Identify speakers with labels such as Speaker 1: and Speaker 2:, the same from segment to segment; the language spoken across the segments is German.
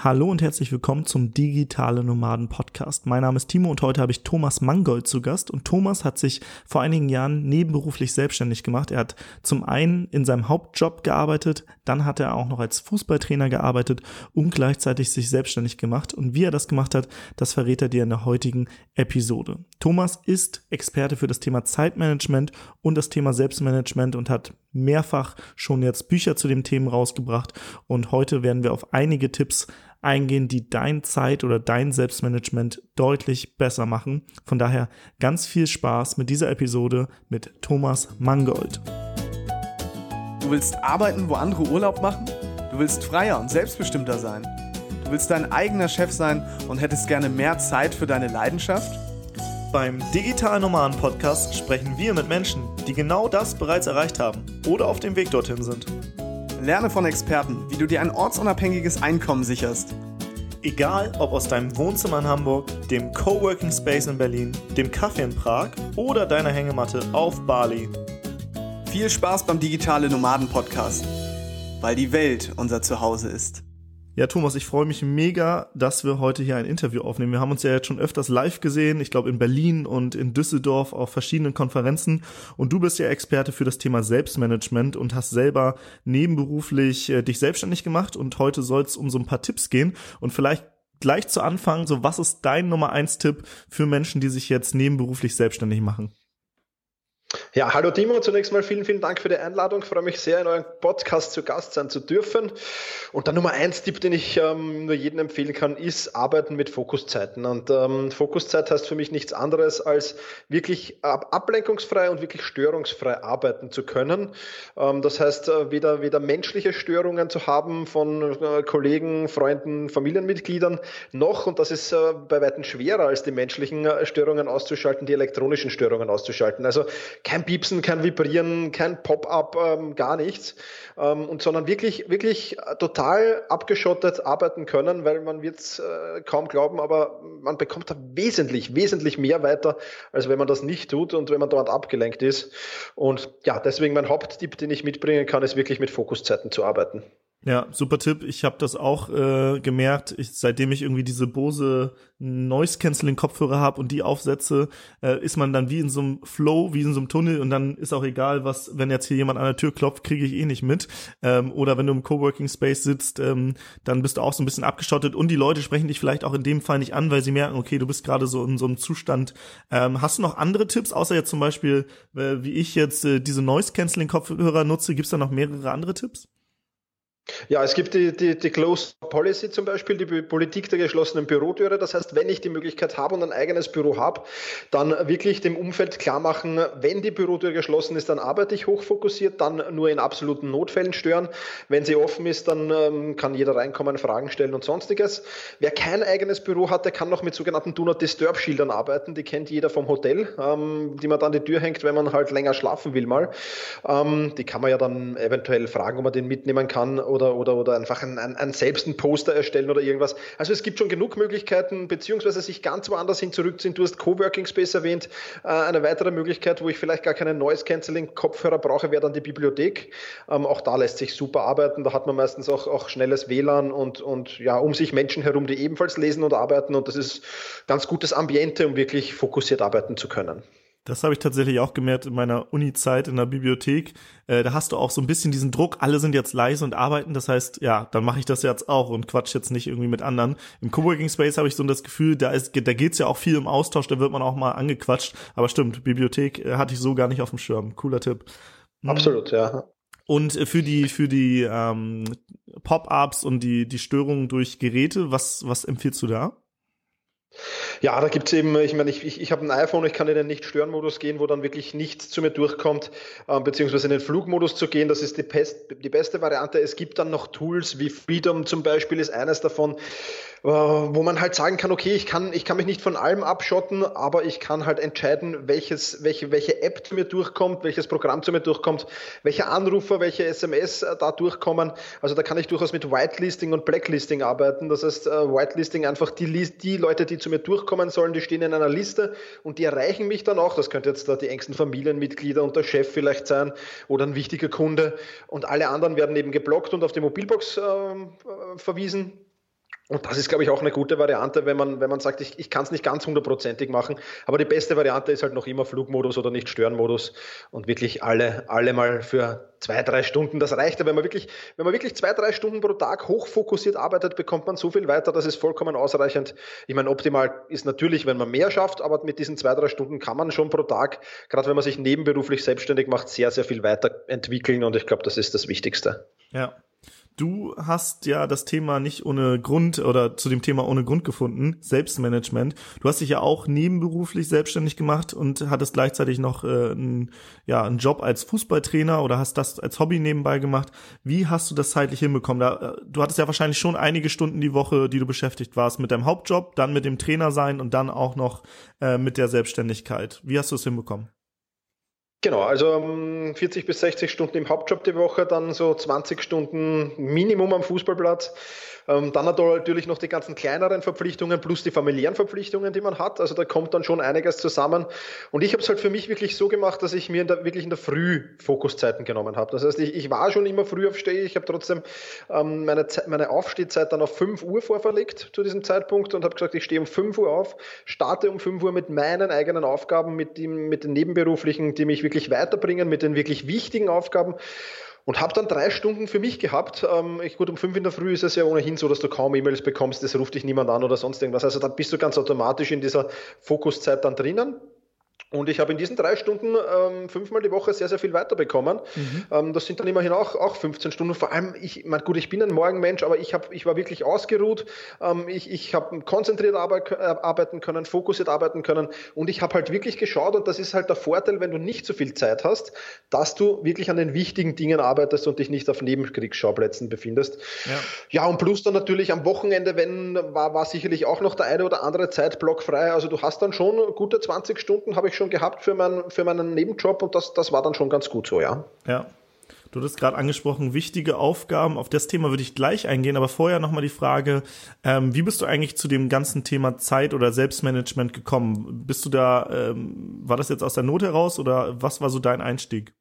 Speaker 1: Hallo und herzlich willkommen zum Digitale Nomaden Podcast. Mein Name ist Timo und heute habe ich Thomas Mangold zu Gast. Und Thomas hat sich vor einigen Jahren nebenberuflich selbstständig gemacht. Er hat zum einen in seinem Hauptjob gearbeitet, dann hat er auch noch als Fußballtrainer gearbeitet und gleichzeitig sich selbstständig gemacht. Und wie er das gemacht hat, das verrät er dir in der heutigen Episode. Thomas ist Experte für das Thema Zeitmanagement und das Thema Selbstmanagement und hat mehrfach schon jetzt Bücher zu dem Themen rausgebracht. Und heute werden wir auf einige Tipps eingehen, die dein Zeit- oder dein Selbstmanagement deutlich besser machen. Von daher ganz viel Spaß mit dieser Episode mit Thomas Mangold.
Speaker 2: Du willst arbeiten, wo andere Urlaub machen? Du willst freier und selbstbestimmter sein? Du willst dein eigener Chef sein und hättest gerne mehr Zeit für deine Leidenschaft?
Speaker 1: Beim Digital Nomaden Podcast sprechen wir mit Menschen, die genau das bereits erreicht haben oder auf dem Weg dorthin sind.
Speaker 2: Lerne von Experten, wie du dir ein ortsunabhängiges Einkommen sicherst.
Speaker 1: Egal ob aus deinem Wohnzimmer in Hamburg, dem Coworking Space in Berlin, dem Kaffee in Prag oder deiner Hängematte auf Bali.
Speaker 2: Viel Spaß beim Digitale Nomaden Podcast, weil die Welt unser Zuhause ist.
Speaker 1: Ja, Thomas, ich freue mich mega, dass wir heute hier ein Interview aufnehmen. Wir haben uns ja jetzt schon öfters live gesehen, ich glaube in Berlin und in Düsseldorf auf verschiedenen Konferenzen. Und du bist ja Experte für das Thema Selbstmanagement und hast selber nebenberuflich äh, dich selbstständig gemacht. Und heute soll es um so ein paar Tipps gehen. Und vielleicht gleich zu Anfang, so was ist dein Nummer eins Tipp für Menschen, die sich jetzt nebenberuflich selbstständig machen?
Speaker 3: Ja, hallo Timo, zunächst mal vielen, vielen Dank für die Einladung. Ich freue mich sehr, in eurem Podcast zu Gast sein zu dürfen. Und der Nummer eins Tipp, den ich ähm, nur jedem empfehlen kann, ist Arbeiten mit Fokuszeiten. Und ähm, Fokuszeit heißt für mich nichts anderes, als wirklich ab ablenkungsfrei und wirklich störungsfrei arbeiten zu können. Ähm, das heißt, äh, weder, weder menschliche Störungen zu haben von äh, Kollegen, Freunden, Familienmitgliedern, noch, und das ist äh, bei weitem schwerer als die menschlichen äh, Störungen auszuschalten, die elektronischen Störungen auszuschalten. Also kein Piepsen, kein Vibrieren, kein Pop-up, ähm, gar nichts. Ähm, und sondern wirklich, wirklich total abgeschottet arbeiten können, weil man wird es äh, kaum glauben, aber man bekommt da wesentlich, wesentlich mehr weiter, als wenn man das nicht tut und wenn man dort abgelenkt ist. Und ja, deswegen mein Haupttipp, den ich mitbringen kann, ist wirklich mit Fokuszeiten zu arbeiten.
Speaker 1: Ja, super Tipp. Ich habe das auch äh, gemerkt, ich, seitdem ich irgendwie diese Bose Noise Canceling Kopfhörer habe und die aufsetze, äh, ist man dann wie in so einem Flow, wie in so einem Tunnel und dann ist auch egal, was, wenn jetzt hier jemand an der Tür klopft, kriege ich eh nicht mit. Ähm, oder wenn du im Coworking Space sitzt, ähm, dann bist du auch so ein bisschen abgeschottet und die Leute sprechen dich vielleicht auch in dem Fall nicht an, weil sie merken, okay, du bist gerade so in so einem Zustand. Ähm, hast du noch andere Tipps, außer jetzt zum Beispiel, äh, wie ich jetzt äh, diese Noise Canceling Kopfhörer nutze, gibt's da noch mehrere andere Tipps?
Speaker 3: Ja, es gibt die, die, die Closed Policy zum Beispiel, die Politik der geschlossenen Bürotüre. Das heißt, wenn ich die Möglichkeit habe und ein eigenes Büro habe, dann wirklich dem Umfeld klar machen, wenn die Bürotür geschlossen ist, dann arbeite ich hochfokussiert, dann nur in absoluten Notfällen stören. Wenn sie offen ist, dann ähm, kann jeder reinkommen, Fragen stellen und sonstiges. Wer kein eigenes Büro hat, der kann noch mit sogenannten Do Not Disturb Schildern arbeiten. Die kennt jeder vom Hotel, ähm, die man dann die Tür hängt, wenn man halt länger schlafen will mal. Ähm, die kann man ja dann eventuell fragen, ob man den mitnehmen kann oder, oder, oder einfach ein, ein, ein selbst ein Poster erstellen oder irgendwas. Also es gibt schon genug Möglichkeiten, beziehungsweise sich ganz woanders hin zurückziehen. Du hast Coworking Space erwähnt. Äh, eine weitere Möglichkeit, wo ich vielleicht gar keinen Noise Cancelling Kopfhörer brauche, wäre dann die Bibliothek. Ähm, auch da lässt sich super arbeiten. Da hat man meistens auch, auch schnelles WLAN und, und ja, um sich Menschen herum, die ebenfalls lesen und arbeiten. Und das ist ganz gutes Ambiente, um wirklich fokussiert arbeiten zu können.
Speaker 1: Das habe ich tatsächlich auch gemerkt in meiner Uni-Zeit in der Bibliothek. Äh, da hast du auch so ein bisschen diesen Druck, alle sind jetzt leise und arbeiten. Das heißt, ja, dann mache ich das jetzt auch und quatsch jetzt nicht irgendwie mit anderen. Im Coworking Space habe ich so das Gefühl, da ist, da geht's ja auch viel im Austausch, da wird man auch mal angequatscht. Aber stimmt, Bibliothek äh, hatte ich so gar nicht auf dem Schirm. Cooler Tipp.
Speaker 3: Mhm. Absolut, ja.
Speaker 1: Und äh, für die für die ähm, Pop-ups und die die Störungen durch Geräte, was was empfiehlst du da?
Speaker 3: Ja, da gibt's eben, ich meine, ich, ich, ich habe ein iPhone, ich kann in den Nicht-Stören-Modus gehen, wo dann wirklich nichts zu mir durchkommt, äh, beziehungsweise in den Flugmodus zu gehen, das ist die, Pest, die beste Variante. Es gibt dann noch Tools wie Freedom zum Beispiel, ist eines davon, wo man halt sagen kann, okay, ich kann, ich kann mich nicht von allem abschotten, aber ich kann halt entscheiden, welches, welche, welche App zu mir durchkommt, welches Programm zu mir durchkommt, welche Anrufer, welche SMS äh, da durchkommen. Also da kann ich durchaus mit Whitelisting und Blacklisting arbeiten. Das heißt, äh, Whitelisting einfach die, die Leute, die zu mir durchkommen sollen, die stehen in einer Liste und die erreichen mich dann auch. Das könnte jetzt da die engsten Familienmitglieder und der Chef vielleicht sein oder ein wichtiger Kunde. Und alle anderen werden eben geblockt und auf die Mobilbox äh, verwiesen Und das ist, glaube ich, auch eine gute Variante, wenn man, wenn man sagt, ich, ich kann es nicht ganz hundertprozentig machen. Aber die beste Variante ist halt noch immer Flugmodus oder nicht Störenmodus und wirklich alle, alle mal für zwei, drei Stunden. Das reicht ja, wenn man wirklich, wenn man wirklich zwei, drei Stunden pro Tag hochfokussiert arbeitet, bekommt man so viel weiter, das ist vollkommen ausreichend. Ich meine, optimal ist natürlich, wenn man mehr schafft, aber mit diesen zwei, drei Stunden kann man schon pro Tag, gerade wenn man sich nebenberuflich selbstständig macht, sehr, sehr viel weiterentwickeln und ich glaube, das ist das Wichtigste.
Speaker 1: Ja. Du hast ja das Thema nicht ohne Grund oder zu dem Thema ohne Grund gefunden, Selbstmanagement. Du hast dich ja auch nebenberuflich selbstständig gemacht und hattest gleichzeitig noch äh, einen, ja, einen Job als Fußballtrainer oder hast das als Hobby nebenbei gemacht. Wie hast du das zeitlich hinbekommen? Da, äh, du hattest ja wahrscheinlich schon einige Stunden die Woche, die du beschäftigt warst mit deinem Hauptjob, dann mit dem Trainer sein und dann auch noch äh, mit der Selbstständigkeit. Wie hast du es hinbekommen?
Speaker 3: Genau, also 40 ähm, bis 60 Stunden im Hauptjob die Woche, dann so 20 Stunden Minimum am Fußballplatz ähm, dann hat er natürlich noch die ganzen kleineren Verpflichtungen plus die familiären Verpflichtungen, die man hat. Also da kommt dann schon einiges zusammen. Und ich habe es halt für mich wirklich so gemacht, dass ich mir in der, wirklich in der Früh Fokuszeiten genommen habe. Das heißt, ich, ich war schon immer früh aufstehe. Ich habe trotzdem ähm, meine, meine Aufstehzeit dann auf 5 Uhr vorverlegt zu diesem Zeitpunkt und habe gesagt, ich stehe um 5 Uhr auf, starte um 5 Uhr mit meinen eigenen Aufgaben, mit, dem, mit den nebenberuflichen, die mich wirklich weiterbringen, mit den wirklich wichtigen Aufgaben und habe dann drei Stunden für mich gehabt. Ähm, ich, gut, um fünf in der Früh ist es ja ohnehin so, dass du kaum E-Mails bekommst, es ruft dich niemand an oder sonst irgendwas. Also da bist du ganz automatisch in dieser Fokuszeit dann drinnen. Und ich habe in diesen drei Stunden ähm, fünfmal die Woche sehr, sehr viel weiterbekommen. Mhm. Ähm, das sind dann immerhin auch, auch 15 Stunden. Vor allem, ich mein, gut, ich bin ein Morgenmensch, aber ich, hab, ich war wirklich ausgeruht. Ähm, ich ich habe konzentriert arbeit, äh, arbeiten können, fokussiert arbeiten können. Und ich habe halt wirklich geschaut, und das ist halt der Vorteil, wenn du nicht so viel Zeit hast, dass du wirklich an den wichtigen Dingen arbeitest und dich nicht auf Nebenkriegsschauplätzen befindest. Ja, ja und plus dann natürlich am Wochenende, wenn, war, war sicherlich auch noch der eine oder andere Zeitblock frei. Also du hast dann schon gute 20 Stunden, habe ich schon gehabt für, mein, für meinen Nebenjob und das, das war dann schon ganz gut so, ja.
Speaker 1: Ja. Du hast gerade angesprochen, wichtige Aufgaben. Auf das Thema würde ich gleich eingehen, aber vorher nochmal die Frage, ähm, wie bist du eigentlich zu dem ganzen Thema Zeit oder Selbstmanagement gekommen? Bist du da, ähm, war das jetzt aus der Not heraus oder was war so dein Einstieg?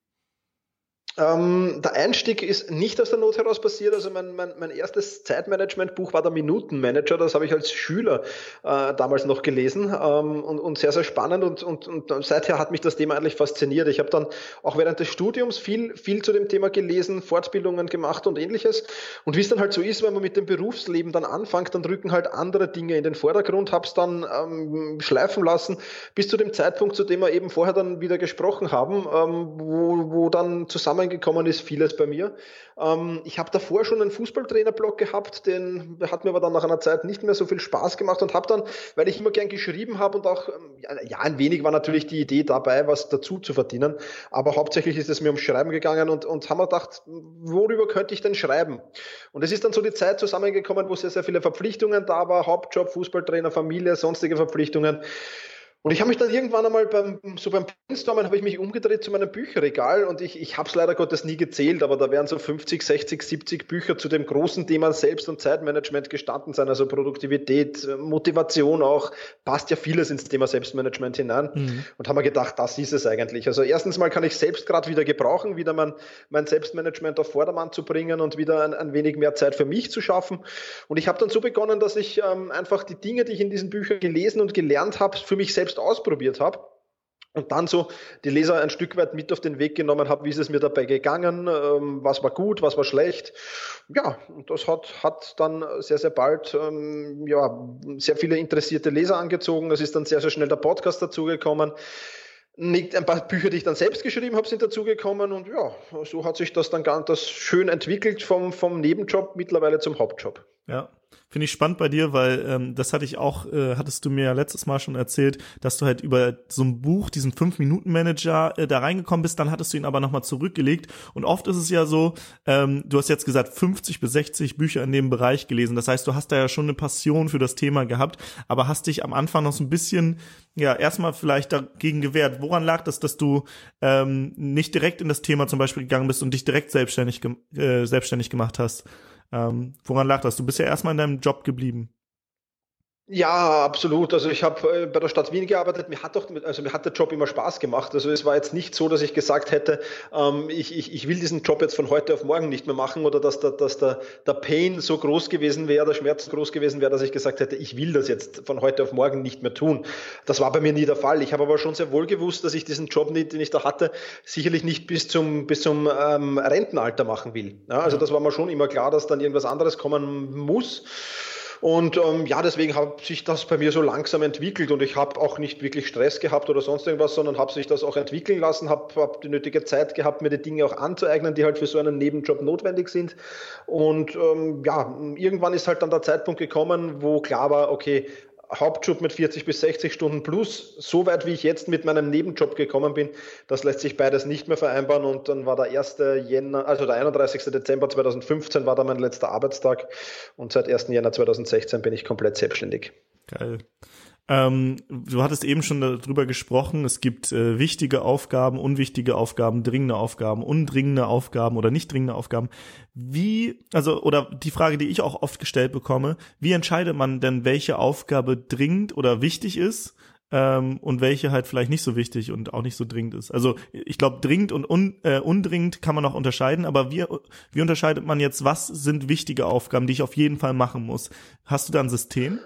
Speaker 3: Ähm, der Einstieg ist nicht aus der Not heraus passiert. Also mein, mein, mein erstes Zeitmanagement-Buch war der Minutenmanager. Das habe ich als Schüler äh, damals noch gelesen ähm, und, und sehr, sehr spannend. Und, und, und seither hat mich das Thema eigentlich fasziniert. Ich habe dann auch während des Studiums viel, viel zu dem Thema gelesen, Fortbildungen gemacht und ähnliches. Und wie es dann halt so ist, wenn man mit dem Berufsleben dann anfängt, dann rücken halt andere Dinge in den Vordergrund. Habe es dann ähm, schleifen lassen bis zu dem Zeitpunkt, zu dem wir eben vorher dann wieder gesprochen haben, ähm, wo, wo dann zusammen reingekommen ist, vieles bei mir. Ähm, ich habe davor schon einen Fußballtrainer-Blog gehabt, den hat mir aber dann nach einer Zeit nicht mehr so viel Spaß gemacht und habe dann, weil ich immer gern geschrieben habe und auch, ähm, ja, ein wenig war natürlich die Idee dabei, was dazu zu verdienen, aber hauptsächlich ist es mir ums Schreiben gegangen und, und haben wir gedacht, worüber könnte ich denn schreiben? Und es ist dann so die Zeit zusammengekommen, wo sehr, sehr viele Verpflichtungen da war, Hauptjob, Fußballtrainer, Familie, sonstige Verpflichtungen. Und ich habe mich dann irgendwann einmal beim, so beim Brainstormen habe ich mich umgedreht zu meinem Bücherregal und ich, ich habe es leider Gottes nie gezählt, aber da werden so 50, 60, 70 Bücher zu dem großen Thema Selbst- und Zeitmanagement gestanden sein, also Produktivität, Motivation auch, passt ja vieles ins Thema Selbstmanagement hinein mhm. und haben mir gedacht, das ist es eigentlich. Also erstens mal kann ich selbst gerade wieder gebrauchen, wieder mein, mein Selbstmanagement auf Vordermann zu bringen und wieder ein, ein wenig mehr Zeit für mich zu schaffen. Und ich habe dann so begonnen, dass ich ähm, einfach die Dinge, die ich in diesen Büchern gelesen und gelernt habe, für mich selbst selbst ausprobiert habe und dann so die Leser ein Stück weit mit auf den Weg genommen habe, wie ist es mir dabei gegangen, ähm, was war gut, was war schlecht. Ja, das hat, hat dann sehr, sehr bald ähm, ja, sehr viele interessierte Leser angezogen. Es ist dann sehr, sehr schnell der Podcast dazugekommen. Ein paar Bücher, die ich dann selbst geschrieben habe, sind dazugekommen und ja, so hat sich das dann ganz schön entwickelt vom, vom Nebenjob mittlerweile zum Hauptjob.
Speaker 1: Ja. Finde ich spannend bei dir, weil ähm, das hatte ich auch, äh, hattest du mir ja letztes Mal schon erzählt, dass du halt über so ein Buch, diesen Fünf-Minuten-Manager, äh, da reingekommen bist, dann hattest du ihn aber nochmal zurückgelegt. Und oft ist es ja so, ähm, du hast jetzt gesagt, 50 bis 60 Bücher in dem Bereich gelesen. Das heißt, du hast da ja schon eine Passion für das Thema gehabt, aber hast dich am Anfang noch so ein bisschen, ja, erstmal vielleicht dagegen gewehrt. Woran lag das, dass du ähm, nicht direkt in das Thema zum Beispiel gegangen bist und dich direkt selbstständig, äh, selbstständig gemacht hast? Ähm, woran lag das? Du bist ja erstmal in deinem Job geblieben.
Speaker 3: Ja, absolut. Also ich habe äh, bei der Stadt Wien gearbeitet. Mir hat doch, also mir hat der Job immer Spaß gemacht. Also es war jetzt nicht so, dass ich gesagt hätte, ähm, ich, ich, ich will diesen Job jetzt von heute auf morgen nicht mehr machen oder dass, der, dass der, der Pain so groß gewesen wäre, der Schmerz so groß gewesen wäre, dass ich gesagt hätte, ich will das jetzt von heute auf morgen nicht mehr tun. Das war bei mir nie der Fall. Ich habe aber schon sehr wohl gewusst, dass ich diesen Job, nicht, den ich da hatte, sicherlich nicht bis zum, bis zum ähm, Rentenalter machen will. Ja, also das war mir schon immer klar, dass dann irgendwas anderes kommen muss. Und ähm, ja, deswegen hat sich das bei mir so langsam entwickelt und ich habe auch nicht wirklich Stress gehabt oder sonst irgendwas, sondern habe sich das auch entwickeln lassen, habe hab die nötige Zeit gehabt, mir die Dinge auch anzueignen, die halt für so einen Nebenjob notwendig sind. Und ähm, ja, irgendwann ist halt dann der Zeitpunkt gekommen, wo klar war, okay, Hauptjob mit 40 bis 60 Stunden plus, so weit wie ich jetzt mit meinem Nebenjob gekommen bin, das lässt sich beides nicht mehr vereinbaren und dann war der 1. Jänner, also der 31. Dezember 2015 war dann mein letzter Arbeitstag und seit 1. Jänner 2016 bin ich komplett selbstständig.
Speaker 1: Geil. Ähm, du hattest eben schon darüber gesprochen, es gibt äh, wichtige Aufgaben, unwichtige Aufgaben, dringende Aufgaben, undringende Aufgaben oder nicht dringende Aufgaben. Wie, also, oder die Frage, die ich auch oft gestellt bekomme, wie entscheidet man denn, welche Aufgabe dringend oder wichtig ist? Ähm, und welche halt vielleicht nicht so wichtig und auch nicht so dringend ist. Also ich glaube, dringend und un, äh, undringend kann man noch unterscheiden, aber wie, wie unterscheidet man jetzt, was sind wichtige Aufgaben, die ich auf jeden Fall machen muss? Hast du da ein System?